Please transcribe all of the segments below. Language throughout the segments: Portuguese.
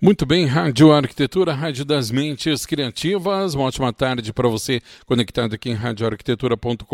Muito bem, Rádio Arquitetura, Rádio das Mentes Criativas. Uma ótima tarde para você conectado aqui em radioarquitetura.com.br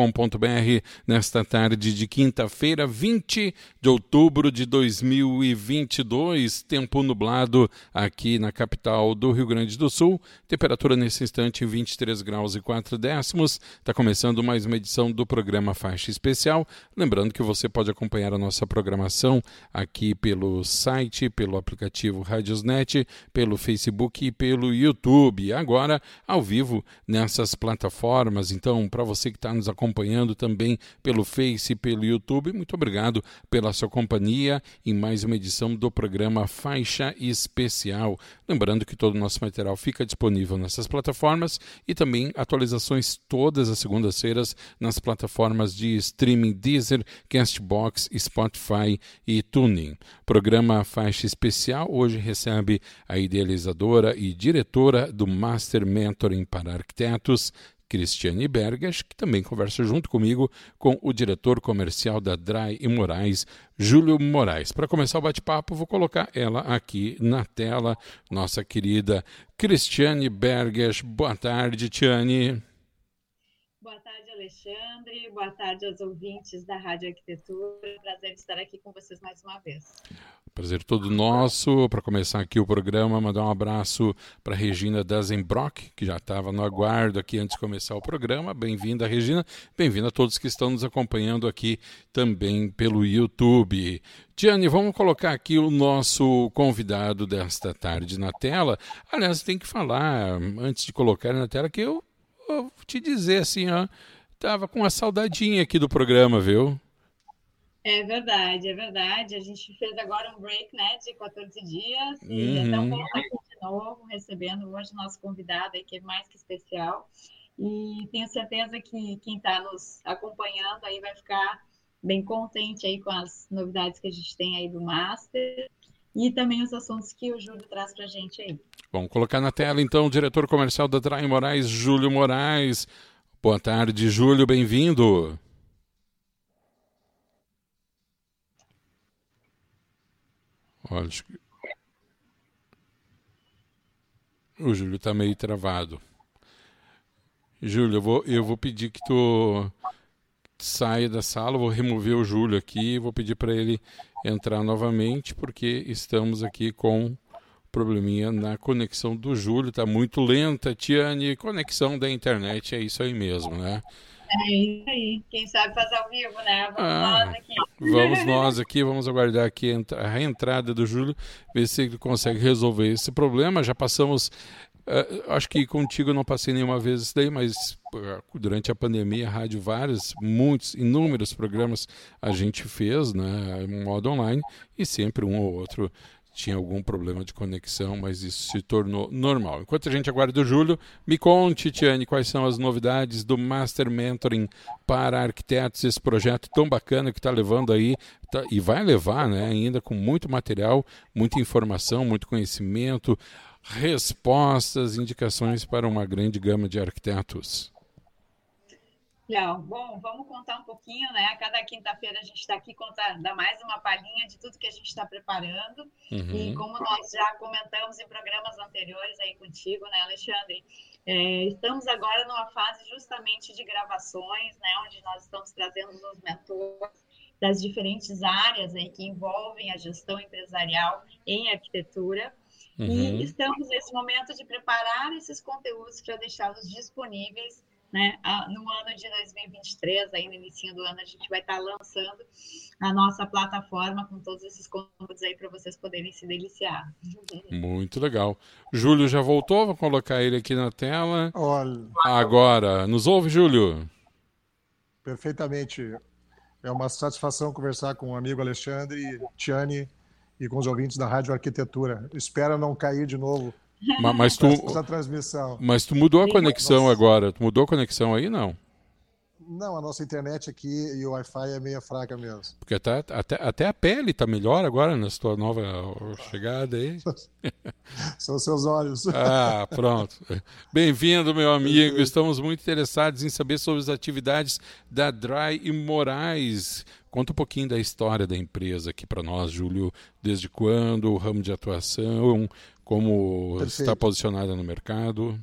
nesta tarde de quinta-feira, 20 de outubro de 2022. Tempo nublado aqui na capital do Rio Grande do Sul. Temperatura nesse instante 23 graus e 4 décimos. Está começando mais uma edição do programa Faixa Especial. Lembrando que você pode acompanhar a nossa programação aqui pelo site, pelo aplicativo Radiosnet pelo Facebook e pelo YouTube. Agora, ao vivo nessas plataformas. Então, para você que está nos acompanhando também pelo Face e pelo YouTube, muito obrigado pela sua companhia em mais uma edição do programa Faixa Especial. Lembrando que todo o nosso material fica disponível nessas plataformas e também atualizações todas as segundas-feiras nas plataformas de streaming Deezer, Castbox, Spotify e Tuning. Programa Faixa Especial hoje recebe a idealizadora e diretora do Master Mentoring para Arquitetos, Cristiane Bergas, que também conversa junto comigo com o diretor comercial da Dry e Moraes, Júlio Moraes. Para começar o bate-papo, vou colocar ela aqui na tela, nossa querida Cristiane Bergas. Boa tarde, Tiane. Boa tarde, Alexandre. Boa tarde aos ouvintes da Rádio Arquitetura. Prazer estar aqui com vocês mais uma vez. Prazer todo nosso. Para começar aqui o programa, mandar um abraço para Regina Dazenbrock, que já estava no aguardo aqui antes de começar o programa. Bem-vinda, Regina. Bem-vinda a todos que estão nos acompanhando aqui também pelo YouTube. Tiane, vamos colocar aqui o nosso convidado desta tarde na tela. Aliás, tem que falar, antes de colocar na tela, que eu, eu vou te dizer assim, ó, tava com uma saudadinha aqui do programa, viu? É verdade, é verdade. A gente fez agora um break, né, de 14 dias. Uhum. E então, estamos aqui de novo, recebendo hoje nosso convidado aí, que é mais que especial. E tenho certeza que quem está nos acompanhando aí vai ficar bem contente aí com as novidades que a gente tem aí do Master e também os assuntos que o Júlio traz para a gente aí. Vamos colocar na tela então o diretor comercial da Trai Moraes, Júlio Moraes. Boa tarde, Júlio, bem-vindo. Olha. O Júlio está meio travado. Júlio, eu vou, eu vou pedir que tu saia da sala, vou remover o Júlio aqui, vou pedir para ele entrar novamente, porque estamos aqui com probleminha na conexão do Júlio, está muito lenta, Tiane, conexão da internet, é isso aí mesmo, né? É isso aí. Quem sabe faz ao vivo, né? Vamos ah, nós aqui. Vamos nós aqui, vamos aguardar aqui a reentrada do Júlio, ver se ele consegue resolver esse problema. Já passamos. Uh, acho que contigo eu não passei nenhuma vez isso daí, mas uh, durante a pandemia, a rádio, vários, muitos, inúmeros programas a gente fez, né, em modo online, e sempre um ou outro tinha algum problema de conexão, mas isso se tornou normal. Enquanto a gente aguarda o Júlio, me conte, Tiane, quais são as novidades do Master Mentoring para arquitetos, esse projeto tão bacana que está levando aí, tá, e vai levar né, ainda com muito material, muita informação, muito conhecimento, respostas, indicações para uma grande gama de arquitetos. Legal. Bom, vamos contar um pouquinho, né? A cada quinta-feira a gente está aqui contar, dar mais uma palhinha de tudo que a gente está preparando. Uhum. E como nós já comentamos em programas anteriores aí contigo, né, Alexandre? É, estamos agora numa fase justamente de gravações, né? Onde nós estamos trazendo os mentores das diferentes áreas aí que envolvem a gestão empresarial em arquitetura. Uhum. E estamos nesse momento de preparar esses conteúdos para deixá-los disponíveis né? No ano de 2023, aí no início do ano, a gente vai estar lançando a nossa plataforma com todos esses conteúdos aí para vocês poderem se deliciar. Muito legal. Júlio já voltou, vou colocar ele aqui na tela. Olha. Agora, nos ouve, Júlio? Perfeitamente. É uma satisfação conversar com o amigo Alexandre, Tiane e com os ouvintes da Rádio Arquitetura. Espero não cair de novo mas, mas tu, transmissão. mas tu mudou a conexão Nossa. agora. Tu mudou a conexão aí, não? Não, a nossa internet aqui e o Wi-Fi é meio fraca mesmo. Porque até, até, até a pele está melhor agora nessa tua nova chegada aí. São seus olhos. Ah, pronto. Bem-vindo, meu amigo. Estamos muito interessados em saber sobre as atividades da Dry e Moraes. Conta um pouquinho da história da empresa aqui para nós, Júlio. Desde quando, o ramo de atuação, como Perfeito. está posicionada no mercado.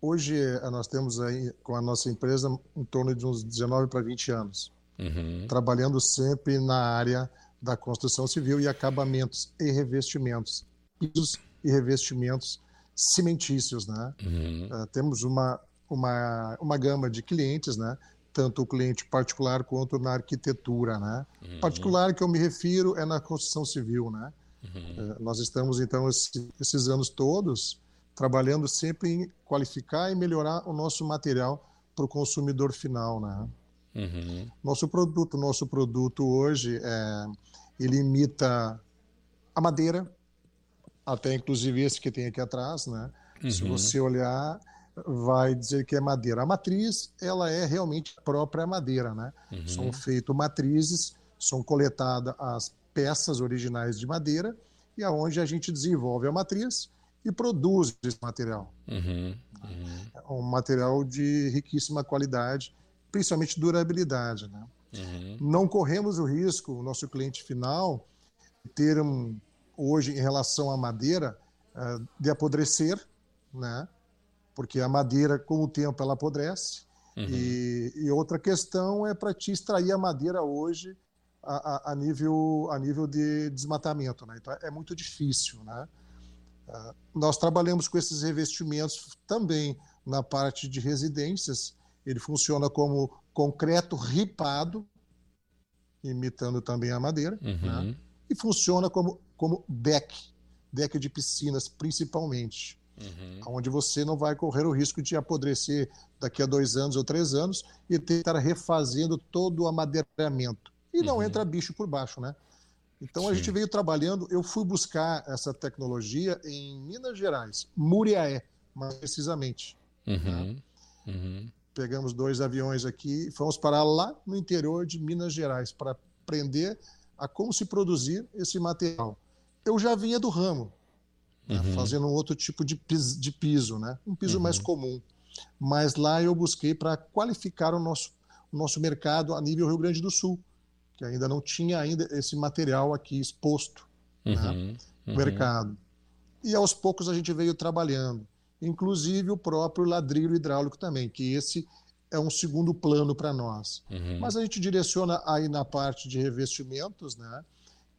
Hoje eh, nós temos aí com a nossa empresa em torno de uns 19 para 20 anos, uhum. trabalhando sempre na área da construção civil e acabamentos e revestimentos, pisos e revestimentos cimentícios, né? Uhum. Uh, temos uma, uma, uma gama de clientes, né? Tanto o cliente particular quanto na arquitetura, né? Uhum. Particular que eu me refiro é na construção civil, né? Uh, nós estamos então esse, esses anos todos trabalhando sempre em qualificar e melhorar o nosso material para o consumidor final, né? Uhum. Nosso produto, nosso produto hoje é, ele imita a madeira, até inclusive esse que tem aqui atrás, né? Uhum. Se você olhar, vai dizer que é madeira. A matriz, ela é realmente a própria madeira, né? Uhum. São feitas matrizes, são coletadas as peças originais de madeira e aonde a gente desenvolve a matriz e produz esse material. Uhum, uhum. É um material de riquíssima qualidade, principalmente durabilidade. Né? Uhum. Não corremos o risco, o nosso cliente final, ter um, hoje em relação à madeira, uh, de apodrecer, né? porque a madeira, com o tempo, ela apodrece. Uhum. E, e, outra questão é para te extrair a madeira hoje a, a, nível, a nível de desmatamento. Né? Então é muito difícil. Né? nós trabalhamos com esses revestimentos também na parte de residências. Ele funciona como concreto ripado, imitando também a madeira, uhum. né? e funciona como, como deck, deck de piscinas principalmente, uhum. onde você não vai correr o risco de apodrecer daqui a dois anos ou três anos e ter que estar refazendo todo o amadeiramento. E não uhum. entra bicho por baixo, né? Então Sim. a gente veio trabalhando, eu fui buscar essa tecnologia em Minas Gerais, Muriaé, mais precisamente. Uhum. Né? Uhum. Pegamos dois aviões aqui e fomos parar lá no interior de Minas Gerais para aprender a como se produzir esse material. Eu já vinha do ramo, né, uhum. fazendo um outro tipo de piso, de piso né? um piso mais uhum. comum. Mas lá eu busquei para qualificar o nosso, o nosso mercado a nível Rio Grande do Sul que ainda não tinha ainda esse material aqui exposto né, uhum, né, no uhum. mercado. E aos poucos a gente veio trabalhando, inclusive o próprio ladrilho hidráulico também, que esse é um segundo plano para nós. Uhum. Mas a gente direciona aí na parte de revestimentos, né,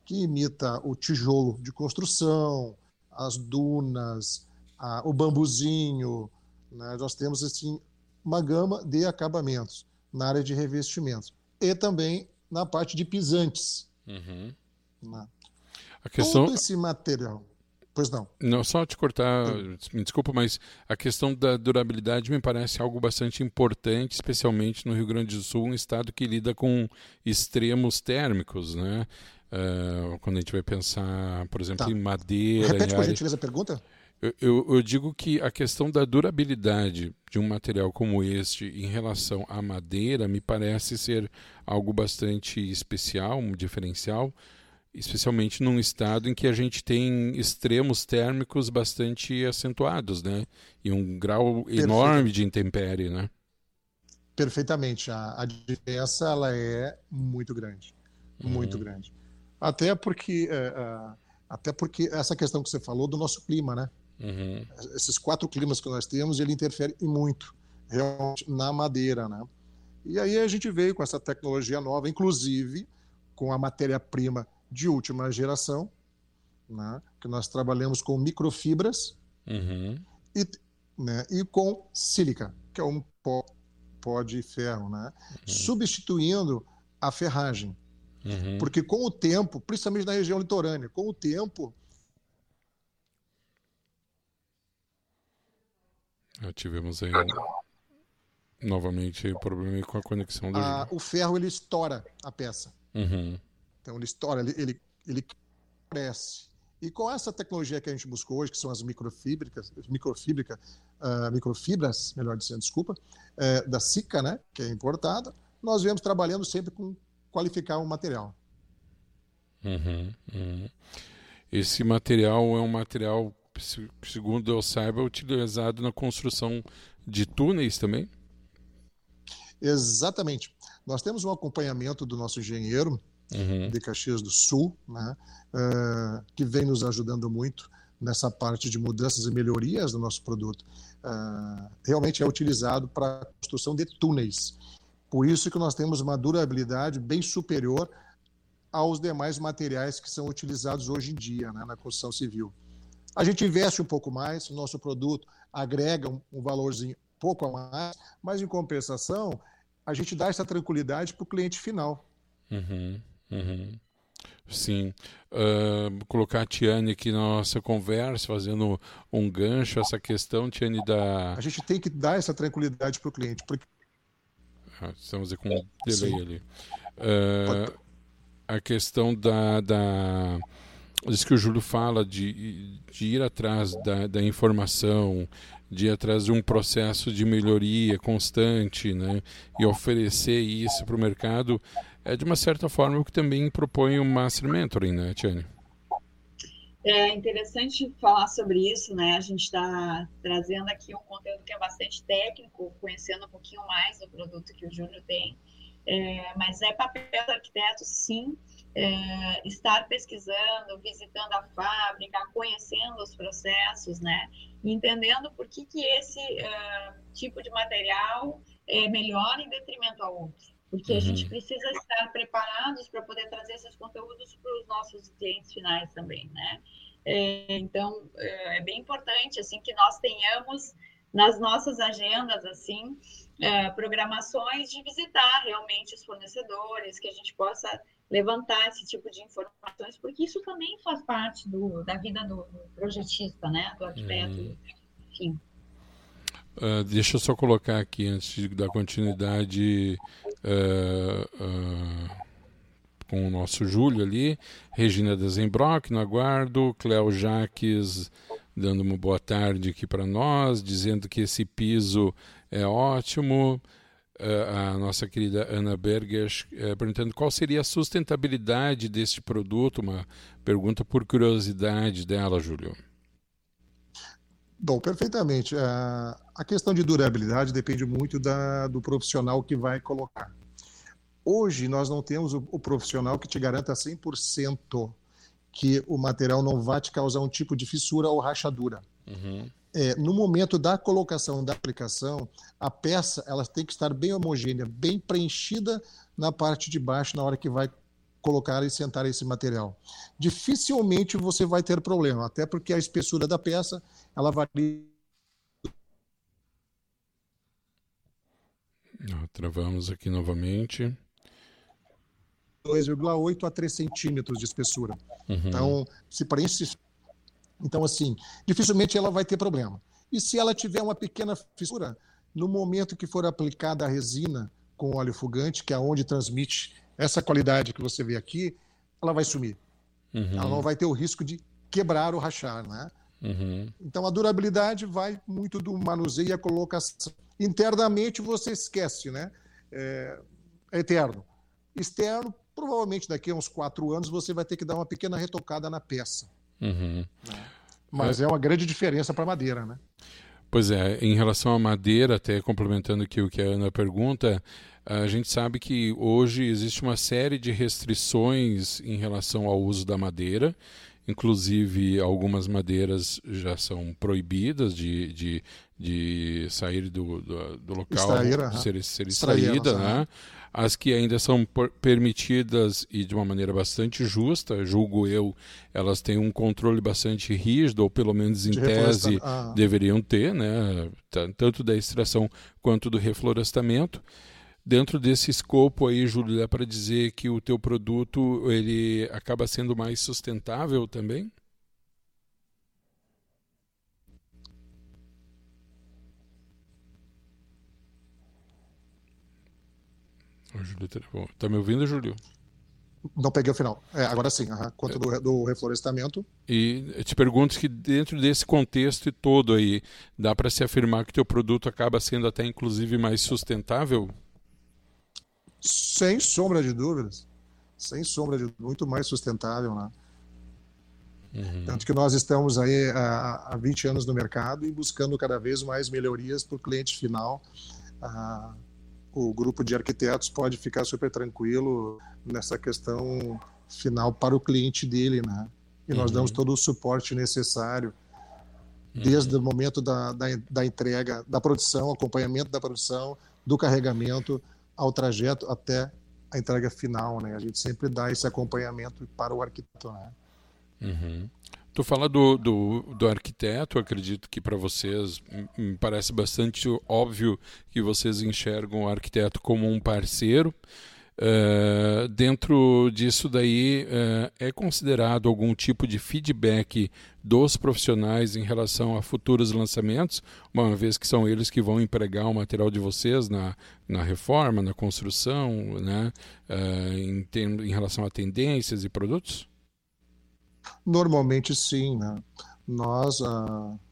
que imita o tijolo de construção, as dunas, a, o bambuzinho. Né, nós temos assim, uma gama de acabamentos na área de revestimentos. E também na parte de pisantes. Uhum. A questão... Todo esse material. Pois não. Não, só te cortar, me desculpa, mas a questão da durabilidade me parece algo bastante importante, especialmente no Rio Grande do Sul, um estado que lida com extremos térmicos, né? Uh, quando a gente vai pensar, por exemplo, tá. em madeira. Repete, em por gentileza, a pergunta? Eu, eu, eu, digo que a questão da durabilidade de um material como este em relação à madeira me parece ser algo bastante especial, um diferencial, especialmente num estado em que a gente tem extremos térmicos bastante acentuados, né? E um grau enorme de intempérie, né? Perfeitamente. A, a diferença ela é muito grande, muito uhum. grande. Até porque, é, é, até porque essa questão que você falou do nosso clima, né? Uhum. Esses quatro climas que nós temos, ele interfere muito realmente na madeira, né? E aí a gente veio com essa tecnologia nova, inclusive com a matéria-prima de última geração, né? que nós trabalhamos com microfibras uhum. e né? e com sílica, que é um pó, pó de ferro, né? Uhum. substituindo a ferragem. Uhum. Porque com o tempo, principalmente na região litorânea, com o tempo. Já tivemos aí novamente problema com a conexão do. A, o ferro ele estoura a peça. Uhum. Então ele estoura, ele, ele, ele cresce. E com essa tecnologia que a gente buscou hoje, que são as microfíbricas, microfíbrica, uh, microfibras, melhor dizendo, desculpa, uh, da SICA, né, que é importada, nós viemos trabalhando sempre com qualificar o material. Uhum, uhum. Esse material é um material, segundo eu saiba, utilizado na construção de túneis também? Exatamente. Nós temos um acompanhamento do nosso engenheiro uhum. de Caxias do Sul, né, uh, que vem nos ajudando muito nessa parte de mudanças e melhorias do nosso produto. Uh, realmente é utilizado para a construção de túneis. Por isso que nós temos uma durabilidade bem superior aos demais materiais que são utilizados hoje em dia né, na construção civil. A gente investe um pouco mais, o nosso produto agrega um, um valorzinho pouco a mais, mas em compensação, a gente dá essa tranquilidade para o cliente final. Uhum, uhum. Sim. Uh, colocar a Tiane aqui na nossa conversa, fazendo um gancho, essa questão, Tiane, da. A gente tem que dar essa tranquilidade para o cliente, porque ah, estamos com um delay Sim. ali. Uh, a questão da, da. Diz que o Júlio fala de, de ir atrás da, da informação, de ir atrás de um processo de melhoria constante, né? E oferecer isso para o mercado é de uma certa forma o que também propõe o Master Mentoring, né, Tiane? É interessante falar sobre isso, né? A gente está trazendo aqui um conteúdo que é bastante técnico, conhecendo um pouquinho mais do produto que o Júnior tem. É, mas é papel do arquiteto, sim, é, estar pesquisando, visitando a fábrica, conhecendo os processos, né? Entendendo por que, que esse uh, tipo de material é melhor em detrimento ao outro porque uhum. a gente precisa estar preparados para poder trazer esses conteúdos para os nossos clientes finais também, né? É, então, é, é bem importante, assim, que nós tenhamos nas nossas agendas, assim, é, programações de visitar realmente os fornecedores, que a gente possa levantar esse tipo de informações, porque isso também faz parte do, da vida do, do projetista, né, do arquiteto, uhum. enfim. Uh, deixa eu só colocar aqui, antes de dar continuidade, uh, uh, com o nosso Júlio ali, Regina Desenbrock no aguardo, Cléo Jaques dando uma boa tarde aqui para nós, dizendo que esse piso é ótimo. a nossa querida Ana Berger perguntando qual seria a sustentabilidade deste produto, uma pergunta por curiosidade dela, Júlio. Bom, perfeitamente. A questão de durabilidade depende muito da, do profissional que vai colocar. Hoje, nós não temos o, o profissional que te garanta 100% que o material não vai te causar um tipo de fissura ou rachadura. Uhum. É, no momento da colocação da aplicação, a peça ela tem que estar bem homogênea, bem preenchida na parte de baixo na hora que vai colocar e sentar esse material. Dificilmente você vai ter problema, até porque a espessura da peça ela varia. Travamos aqui novamente. 2,8 a 3 centímetros de espessura. Uhum. Então, se preenche. Então, assim, dificilmente ela vai ter problema. E se ela tiver uma pequena fissura, no momento que for aplicada a resina com óleo fugante, que é onde transmite essa qualidade que você vê aqui, ela vai sumir. Uhum. Ela não vai ter o risco de quebrar ou rachar, né? Uhum. Então a durabilidade vai muito do manuseio e a colocação. Internamente você esquece, né? É, é eterno. Externo, provavelmente daqui a uns quatro anos você vai ter que dar uma pequena retocada na peça. Uhum. Mas é. é uma grande diferença para madeira, né? Pois é, em relação à madeira, até complementando aqui o que a Ana pergunta, a gente sabe que hoje existe uma série de restrições em relação ao uso da madeira. inclusive algumas madeiras já são proibidas de, de, de sair do, do, do local, Extrair, ser, ser extraída, né? As que ainda são permitidas e de uma maneira bastante justa, julgo eu, elas têm um controle bastante rígido, ou pelo menos em de tese ah. deveriam ter, né? tanto da extração quanto do reflorestamento. Dentro desse escopo aí, Júlio, dá para dizer que o teu produto ele acaba sendo mais sustentável também? Travou. Tá me ouvindo, Júlio? Não peguei o final. É, agora sim, uhum. quanto do, do, reflorestamento. E te pergunto que dentro desse contexto todo aí, dá para se afirmar que teu produto acaba sendo até inclusive mais sustentável? Sem sombra de dúvidas. Sem sombra de muito mais sustentável, né? Uhum. Tanto que nós estamos aí há, há 20 anos no mercado e buscando cada vez mais melhorias para o cliente final. Ah, o grupo de arquitetos pode ficar super tranquilo nessa questão final para o cliente dele, né? E nós uhum. damos todo o suporte necessário, desde uhum. o momento da, da, da, entrega, da produção, acompanhamento da produção, do carregamento, ao trajeto até a entrega final, né? A gente sempre dá esse acompanhamento para o arquiteto, né? Uhum. Tu fala do, do, do arquiteto, acredito que para vocês me parece bastante óbvio que vocês enxergam o arquiteto como um parceiro. Uh, dentro disso daí uh, é considerado algum tipo de feedback dos profissionais em relação a futuros lançamentos, uma vez que são eles que vão empregar o material de vocês na, na reforma, na construção, né, uh, em, em relação a tendências e produtos? Normalmente sim, né? Nós,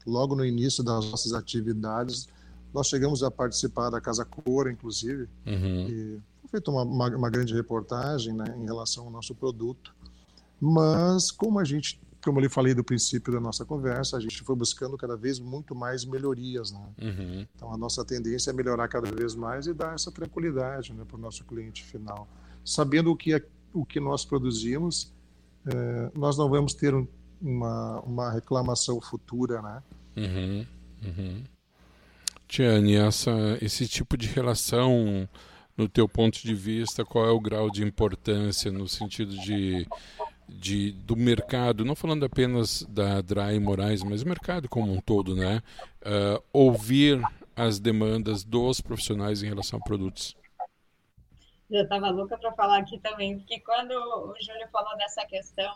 logo no início das nossas atividades, nós chegamos a participar da Casa Cor, inclusive, uhum. e foi feita uma, uma, uma, grande reportagem né, em relação ao nosso produto. Mas, como a gente, como eu lhe falei do princípio da nossa conversa, a gente foi buscando cada vez muito mais melhorias. Né? Uhum. Então, a nossa tendência é melhorar cada vez mais e dar essa tranquilidade né, para o nosso cliente final. Sabendo o que, é, o que nós produzimos, é, nós não vamos ter um, uma, uma reclamação futura, né? Uhum, uhum. Tiane, essa, esse tipo de relação, no teu ponto de vista, qual é o grau de importância no sentido de, de do mercado, não falando apenas da Dry Moraes, mas o mercado como um todo, né? Uh, ouvir as demandas dos profissionais em relação a produtos já estava louca para falar aqui também, porque quando o Júlio falou dessa questão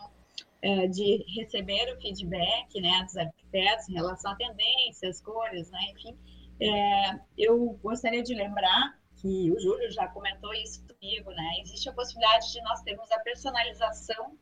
é, de receber o feedback né, dos arquitetos em relação a tendências, cores, né, enfim, é, eu gostaria de lembrar que o Júlio já comentou isso comigo, né? Existe a possibilidade de nós termos a personalização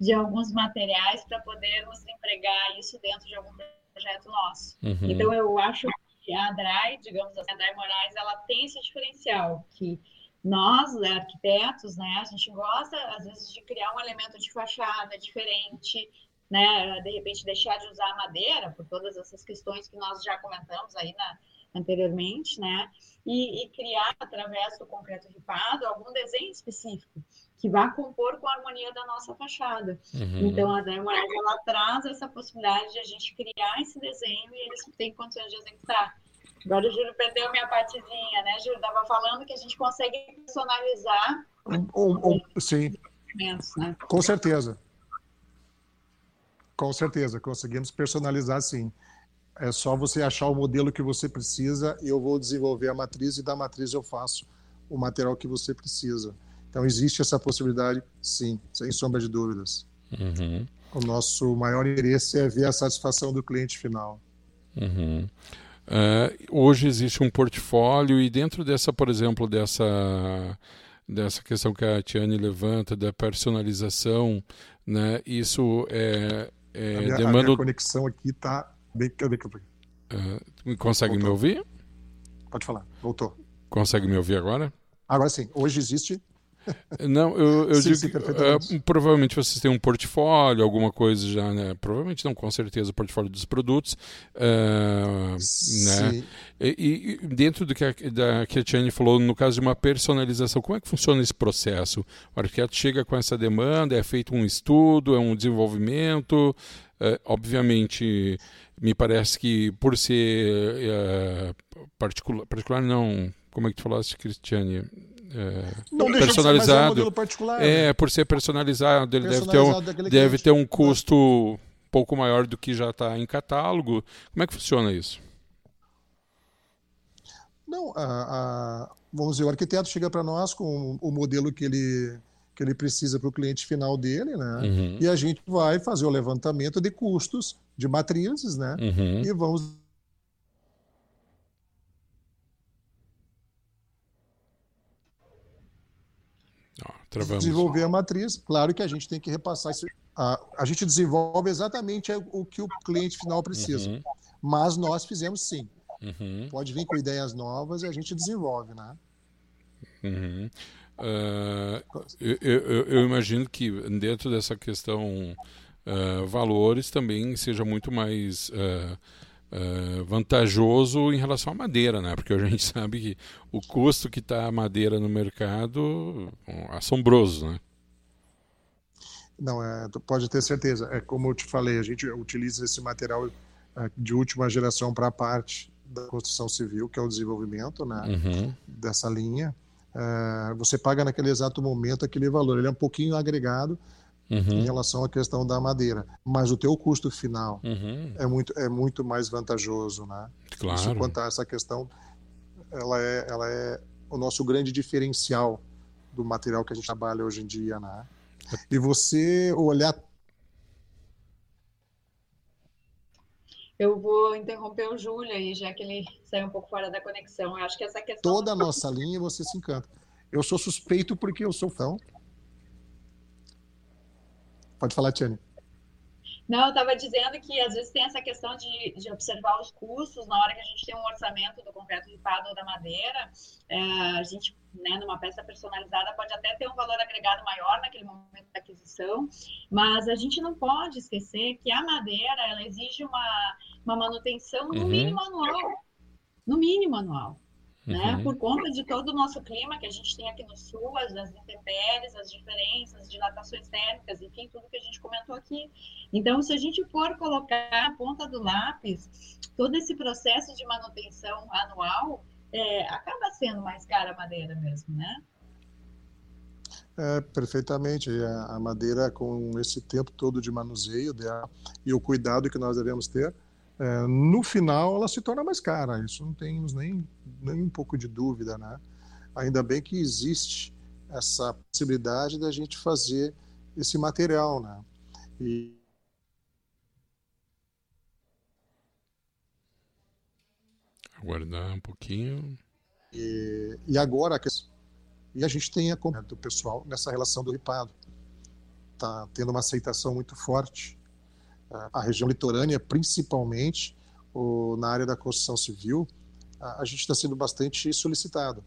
de alguns materiais para podermos empregar isso dentro de algum projeto nosso. Uhum. Então, eu acho que a DRAI, digamos assim, a DRAI Moraes, ela tem esse diferencial, que nós, né, arquitetos, né, a gente gosta, às vezes, de criar um elemento de fachada diferente, né, de repente deixar de usar madeira, por todas essas questões que nós já comentamos aí na, anteriormente, né, e, e, criar, através do concreto ripado, algum desenho específico que vá compor com a harmonia da nossa fachada. Uhum. Então, a Daya Moraes, ela traz essa possibilidade de a gente criar esse desenho e eles têm condições de executar. Agora o Júlio perdeu minha partezinha, né, Júlio? Estava falando que a gente consegue personalizar. Um, um, sim. Né? Com certeza. Com certeza, conseguimos personalizar sim. É só você achar o modelo que você precisa e eu vou desenvolver a matriz e da matriz eu faço o material que você precisa. Então existe essa possibilidade, sim, sem sombra de dúvidas. Uhum. O nosso maior interesse é ver a satisfação do cliente final. Uhum. Uh, hoje existe um portfólio e dentro dessa, por exemplo, dessa dessa questão que a Tiane levanta da personalização, né? Isso é, é a minha, demanda. A minha conexão aqui está bem. Uh, consegue Voltou. me ouvir? Pode falar. Voltou. Consegue me ouvir agora? Agora sim. Hoje existe Não, eu, eu sim, digo sim, uh, provavelmente vocês têm um portfólio, alguma coisa já, né? Provavelmente não, com certeza, o portfólio dos produtos. Uh, né? E, e, dentro do que a, da, que a Tiane falou, no caso de uma personalização, como é que funciona esse processo? O arquiteto chega com essa demanda, é feito um estudo, é um desenvolvimento. Uh, obviamente, me parece que por ser particular, particular não, como é que tu falaste, Cristiane? É, não personalizado. De particular, é, né? por ser personalizado, ele personalizado deve, ter um, deve ter um custo um pouco maior do que já está em catálogo. Como é que funciona isso? Não, a, a, vamos dizer, o arquiteto chega para nós com o modelo que ele, que ele precisa para o cliente final dele, né? Uhum. E a gente vai fazer o levantamento de custos de matrizes, né? Uhum. E vamos Travamos. desenvolver a matriz. Claro que a gente tem que repassar isso. A, a gente desenvolve exatamente o que o cliente final precisa. Uhum. Mas nós fizemos sim. Uhum. Pode vir com ideias novas e a gente desenvolve, né? Uhum. Uh, eu, eu, eu, imagino que dentro dessa questão uh, valores também seja muito mais uh, uh, vantajoso em relação à madeira, né? Porque a gente sabe que o custo que está a madeira no mercado é assombroso, né? Não, é, pode ter certeza. É como eu te falei, a gente utiliza esse material é, de última geração para a parte da construção civil, que é o desenvolvimento né, uhum. dessa linha. É, você paga naquele exato momento aquele valor. Ele é um pouquinho agregado, uhum. em relação à questão da madeira. Mas o teu custo final uhum. é, muito, é muito mais vantajoso, né? Claro. Isso, quanto a essa questão, ela é, ela é o nosso grande diferencial do material que a gente trabalha hoje em dia, né? E você olhar Eu vou interromper o Júlio aí, já que ele saiu um pouco fora da conexão. Eu acho que essa questão. Toda a nossa linha você se encanta. Eu sou suspeito porque eu sou fã. Pode falar, Tiane. Não, eu estava dizendo que às vezes tem essa questão de, de, observar os custos na hora que a gente tem um orçamento do concreto ripado ou da madeira. É, a gente, né, numa peça personalizada, pode até ter um valor agregado maior naquele momento da aquisição, mas a gente não pode esquecer que a madeira ela exige uma, uma manutenção no uhum. mínimo anual. No mínimo anual né? Uhum. Por conta de todo o nosso clima que a gente tem aqui no sul, as, as intempéries, as diferenças, dilatações térmicas, enfim, tudo que a gente comentou aqui. Então, se a gente for colocar a ponta do lápis, todo esse processo de manutenção anual é, acaba sendo mais cara a madeira mesmo, né? É, perfeitamente. A madeira, com esse tempo todo de manuseio dela, e o cuidado que nós devemos ter, é, no final ela se torna mais cara. Isso não temos nem, nem um pouco de dúvida, né? Ainda bem que existe essa possibilidade da gente fazer esse material, né? E aguardar um pouquinho. E, e agora e a gente tem a do pessoal nessa relação do ripado. Tá tendo uma aceitação muito forte a região litorânea, principalmente o, na área da construção civil, a, a gente está sendo bastante solicitado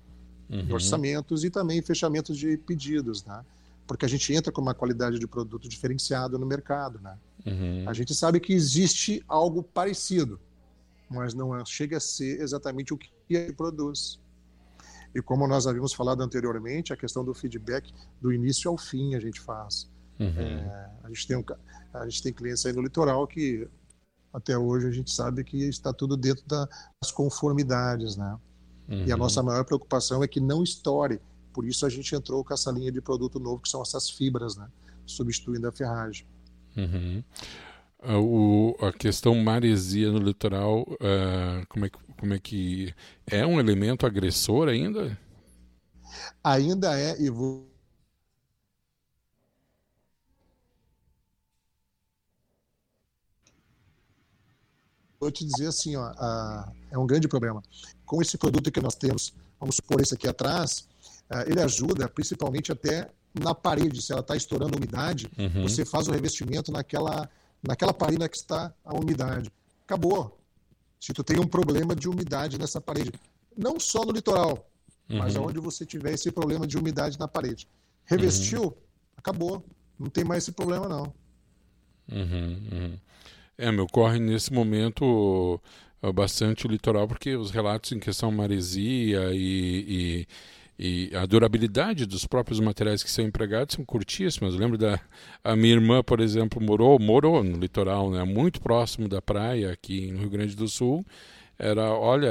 uhum. em orçamentos e também fechamentos de pedidos, né? Porque a gente entra com uma qualidade de produto diferenciado no mercado, né? Uhum. A gente sabe que existe algo parecido, mas não é, chega a ser exatamente o que ele produz. E como nós havíamos falado anteriormente, a questão do feedback do início ao fim a gente faz. Uhum. É, a, gente tem um, a gente tem clientes aí no litoral que até hoje a gente sabe que está tudo dentro das conformidades, né? Uhum. E a uhum. nossa maior preocupação é que não estoure. Por isso a gente entrou com essa linha de produto novo que são essas fibras, né? Substituindo a ferragem. Uhum. Ah, o, a questão maresia no litoral, uh, como, é, como é que é um elemento agressor ainda? Ainda é, e vou vou te dizer assim, ó, a, é um grande problema. Com esse produto que nós temos, vamos supor esse aqui atrás, uh, ele ajuda principalmente até na parede, se ela está estourando umidade, uhum. você faz o revestimento naquela, naquela parede que está a umidade. Acabou. Se tu tem um problema de umidade nessa parede, não só no litoral, uhum. mas aonde você tiver esse problema de umidade na parede. Revestiu, uhum. acabou. Não tem mais esse problema, não. Uhum, uhum. É, meu, corre nesse momento bastante o litoral, porque os relatos em questão maresia e, e, e, a durabilidade dos próprios materiais que são empregados são curtíssimas. Eu lembro da a minha irmã, por exemplo, morou, morou no litoral, né, muito próximo da praia aqui no Rio Grande do Sul. Era, olha,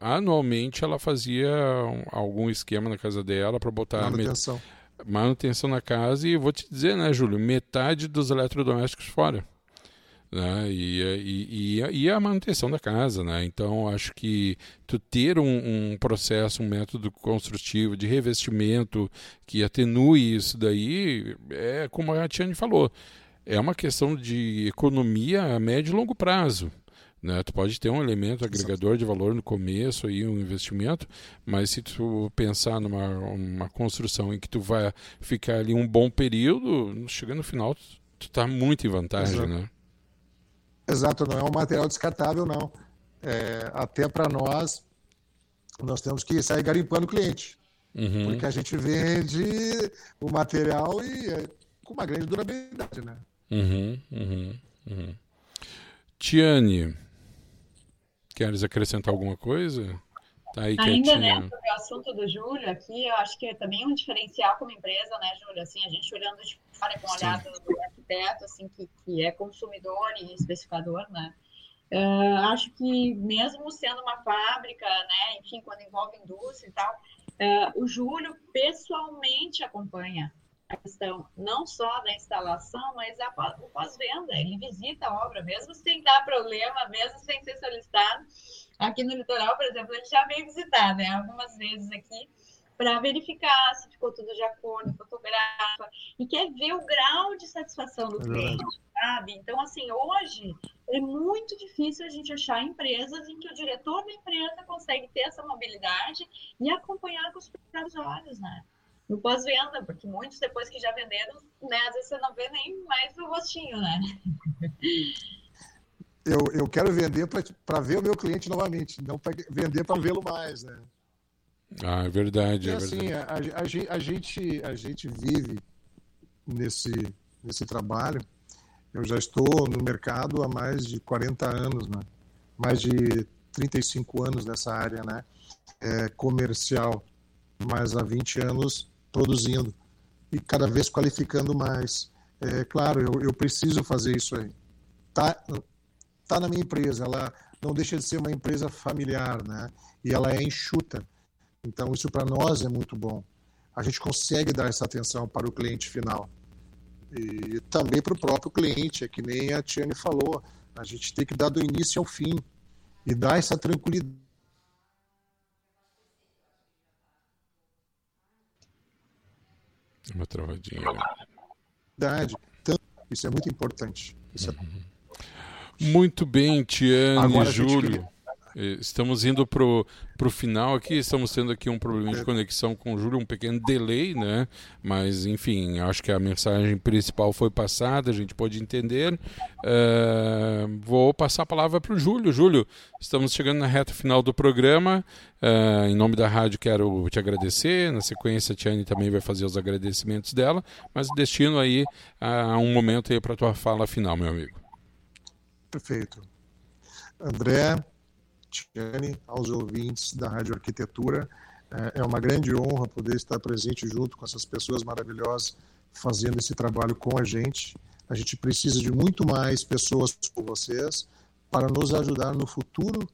a, anualmente ela fazia algum esquema na casa dela para botar manutenção. manutenção na casa e vou te dizer, né, Júlio, metade dos eletrodomésticos fora né? E, e, e, e, a manutenção da casa, né? Então acho que tu ter um, um, processo, um método construtivo de revestimento que atenue isso daí é como a Tiane falou, é uma questão de economia a médio e longo prazo. Né? Tu pode ter um elemento agregador de valor no começo aí um investimento, mas se tu pensar numa uma construção em que tu vai ficar ali um bom período, chegando no final tu está muito em vantagem, Exato. né? Exato, não é um material descartável, não. É, até para nós, nós temos que sair garimpando o cliente. Uhum. Porque a gente vende o material e é, com uma grande durabilidade, né? Uhum, uhum, uhum. Tiane, queres acrescentar alguma coisa? Tá aí Ainda né, sobre o assunto do Júlio aqui, eu acho que é também um diferencial como empresa, né, Júlio? Assim, a gente olhando de fora com o olhar do, do, arquiteto, assim, que, que é consumidor e especificador, né? Uh, acho que mesmo sendo uma fábrica, né, enfim, quando envolve indústria e tal, uh, o Júlio pessoalmente acompanha a questão não só da instalação, mas a, o pós-venda. Ele visita a obra, mesmo sem dar problema, mesmo sem ser solicitado. Aqui no litoral, por exemplo, gente já veio visitar, né, algumas vezes aqui, para verificar se ficou tudo de acordo, fotografa, e quer ver o grau satisfação do cliente, sabe? Então, assim, hoje é muito difícil a gente achar empresas em que o diretor da empresa consegue ter essa mobilidade e acompanhar com os próprios olhos, né? no pós-venda, porque muitos depois que já venderam, né, às vezes você não vê nem mais o rostinho, né? Eu, eu quero vender para ver o meu cliente novamente, não para vender para vê-lo mais, né? Ah, é verdade. E, é assim, verdade. A, a, a, gente, a gente vive nesse, nesse trabalho. Eu já estou no mercado há mais de 40 anos, né? mais de 35 anos nessa área né? É, comercial, mas há 20 anos produzindo e cada vez qualificando mais. É claro, eu, eu preciso fazer isso aí. Tá, tá na minha empresa, ela não deixa de ser uma empresa familiar, né? E ela é enxuta. Então isso para nós é muito bom. A gente consegue dar essa atenção para o cliente final e também para o próprio cliente, é que nem a Tiane falou. A gente tem que dar do início ao fim e dar essa tranquilidade Uma travadinha. Verdade. Então, isso é muito importante. Isso é... Muito bem, Tiane e Júlio. Eh, estamos indo para o final aqui, estamos tendo aqui um problema de conexão com o Júlio, um pequeno delay, né? Mas, enfim, acho que a mensagem principal foi passada, a gente pode entender. Uh, vou passar a palavra para o Júlio. Júlio, estamos chegando na reta final do programa. Uh, em nome da rádio, quero te agradecer. Na sequência, a Tiane também vai fazer os agradecimentos dela, mas destino aí a um momento aí para a tua fala final, meu amigo. Perfeito. André, Tiane, aos ouvintes da Rádio Arquitetura. É, é uma grande honra poder estar presente junto com essas pessoas maravilhosas fazendo esse trabalho com a gente. A gente precisa de muito mais pessoas como vocês para nos ajudar no futuro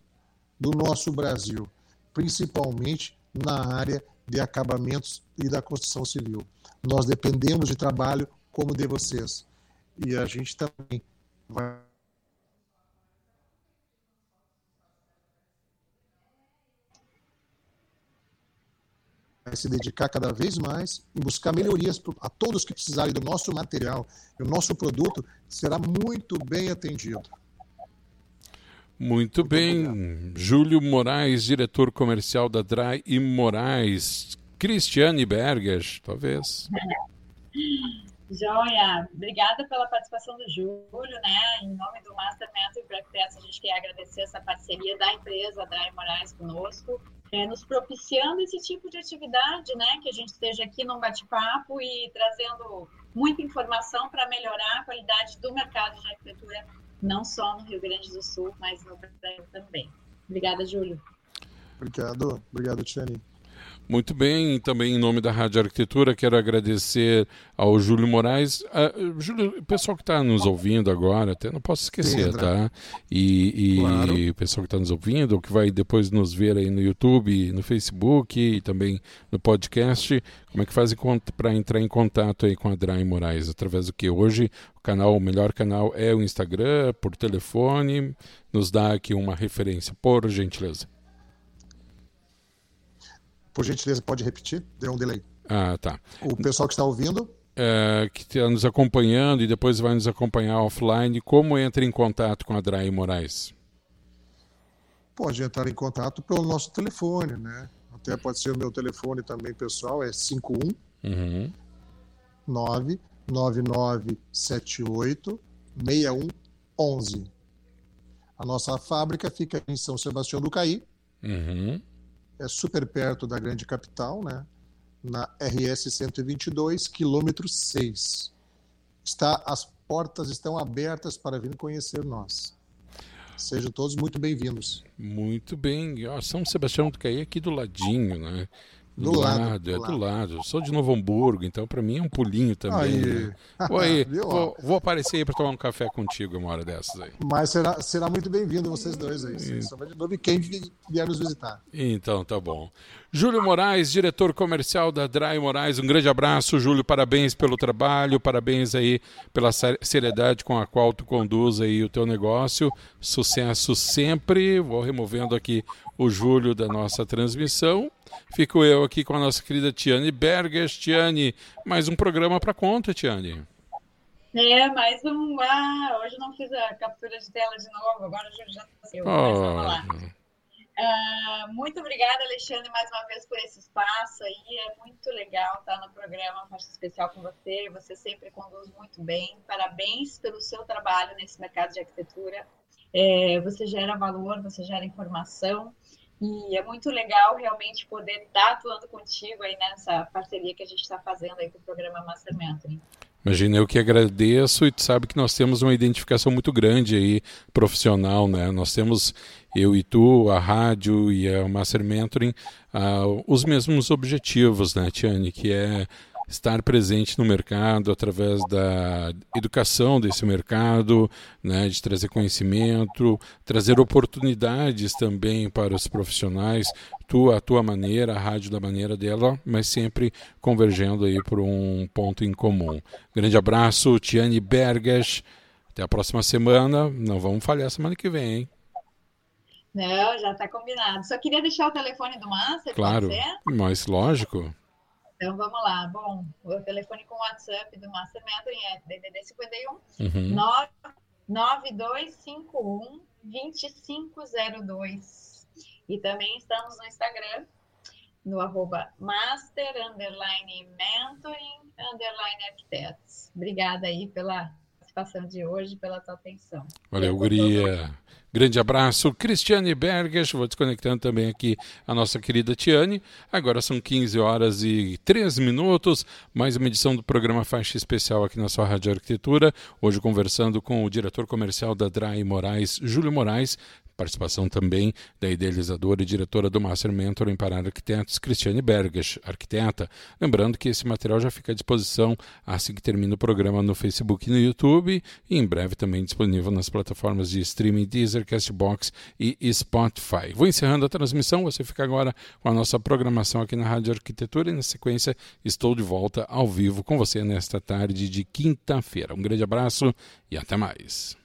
do nosso Brasil, principalmente na área de acabamentos e da construção civil. Nós dependemos de trabalho como de vocês. E a gente também vai se dedicar cada vez mais em buscar melhorias a todos que precisarem do nosso material e o nosso produto será muito bem atendido. Muito, muito bem. Obrigado. Júlio Moraes, diretor comercial da Dry e Moraes. Cristiane Berger, talvez. Joia, obrigada pela participação do Júlio, né? Em nome do Master Mentor Arquitetos, a gente quer agradecer essa parceria da empresa Dry Moraes conosco é, nos propiciando esse tipo de atividade, né? Que a gente esteja aqui num bate-papo e trazendo muita informação para melhorar a qualidade do mercado de arquitetura, não só no Rio Grande do Sul, mas no Brasil também. Obrigada, Júlio. Obrigado, obrigado, Tiane. Muito bem, também em nome da Rádio Arquitetura, quero agradecer ao Júlio Moraes. Uh, Júlio, o pessoal que está nos ouvindo agora, até não posso esquecer, tá? E, e claro. o pessoal que está nos ouvindo, que vai depois nos ver aí no YouTube, no Facebook e também no podcast, como é que fazem para entrar em contato aí com a Drai Moraes? Através do que? Hoje o canal, o melhor canal é o Instagram, por telefone. Nos dá aqui uma referência, por gentileza. Por gentileza, pode repetir? Deu um delay. Ah, tá. O pessoal que está ouvindo. É, que está nos acompanhando e depois vai nos acompanhar offline, como entra em contato com a Drai Moraes? Pode entrar em contato pelo nosso telefone, né? Até pode ser o meu telefone também pessoal, é 51 uhum. 99978 6111. A nossa fábrica fica em São Sebastião do Caí. Uhum é super perto da grande capital, né? na RS 122, quilômetro 6. Está, as portas estão abertas para vir conhecer nós. Sejam todos muito bem-vindos. Muito bem. São Sebastião do Caí aqui do ladinho, né? Do, do lado, lado, é do lado. lado. Eu sou de Novo Hamburgo, então para mim é um pulinho também. Aí. Né? Vou, aí, vou, vou, aparecer aí para tomar um café contigo uma hora dessas aí. Mas será, será muito bem-vindo vocês dois aí. E... de novo e quem vier nos visitar. Então, tá bom. Júlio Moraes, diretor comercial da Dry Moraes, um grande abraço, Júlio, parabéns pelo trabalho, parabéns aí pela seriedade com a qual tu conduz aí o teu negócio, sucesso sempre, vou removendo aqui o Júlio da nossa transmissão, fico eu aqui com a nossa querida Tiane Berges, Tiane, mais um programa para conta, Tiane. É, mais um. Ah, hoje não fiz a captura de tela de novo, agora já, já saiu. Oh. Mas vamos lá. Uh, muito obrigada, Alexandre, mais uma vez por esse espaço aí. É muito legal estar no programa Faixa Especial com você. Você sempre conduz muito bem. Parabéns pelo seu trabalho nesse mercado de arquitetura. É, você gera valor, você gera informação. E é muito legal realmente poder estar atuando contigo aí nessa parceria que a gente está fazendo aí com o programa Master Mentoring. Imagina, eu que agradeço e tu sabe que nós temos uma identificação muito grande aí, profissional, né? Nós temos, eu e tu, a rádio e a Master Mentoring, uh, os mesmos objetivos, né, Tiane? Que é estar presente no mercado através da educação desse mercado, né, de trazer conhecimento, trazer oportunidades também para os profissionais, tu a tua maneira, a rádio da maneira dela, mas sempre convergendo aí por um ponto em comum. Grande abraço, Tiane Berges. Até a próxima semana. Não vamos falhar semana que vem, hein? Não, já está combinado. Só queria deixar o telefone do Márcio. Claro, mas lógico. Então vamos lá. Bom, o telefone com WhatsApp do Master Mentoring é DDD 51 uhum. 9251 2502. E também estamos no Instagram, no arroba master underline mentoring underline arquitetos. Obrigada aí pela participação de hoje, pela tua atenção. Valeu, Guria. Grande abraço, Cristiane Berges. Vou desconectando também aqui a nossa querida Tiane. Agora são 15 horas e 3 minutos. Mais uma edição do programa Faixa Especial aqui na sua Rádio Arquitetura. Hoje conversando com o diretor comercial da Dry Moraes, Júlio Moraes, Participação também da idealizadora e diretora do Master Mentor em Parar Arquitetos, Cristiane Berges, arquiteta. Lembrando que esse material já fica à disposição assim que termina o programa no Facebook e no YouTube e em breve também disponível nas plataformas de streaming Deezer, Castbox e Spotify. Vou encerrando a transmissão, você fica agora com a nossa programação aqui na Rádio Arquitetura e na sequência estou de volta ao vivo com você nesta tarde de quinta-feira. Um grande abraço e até mais.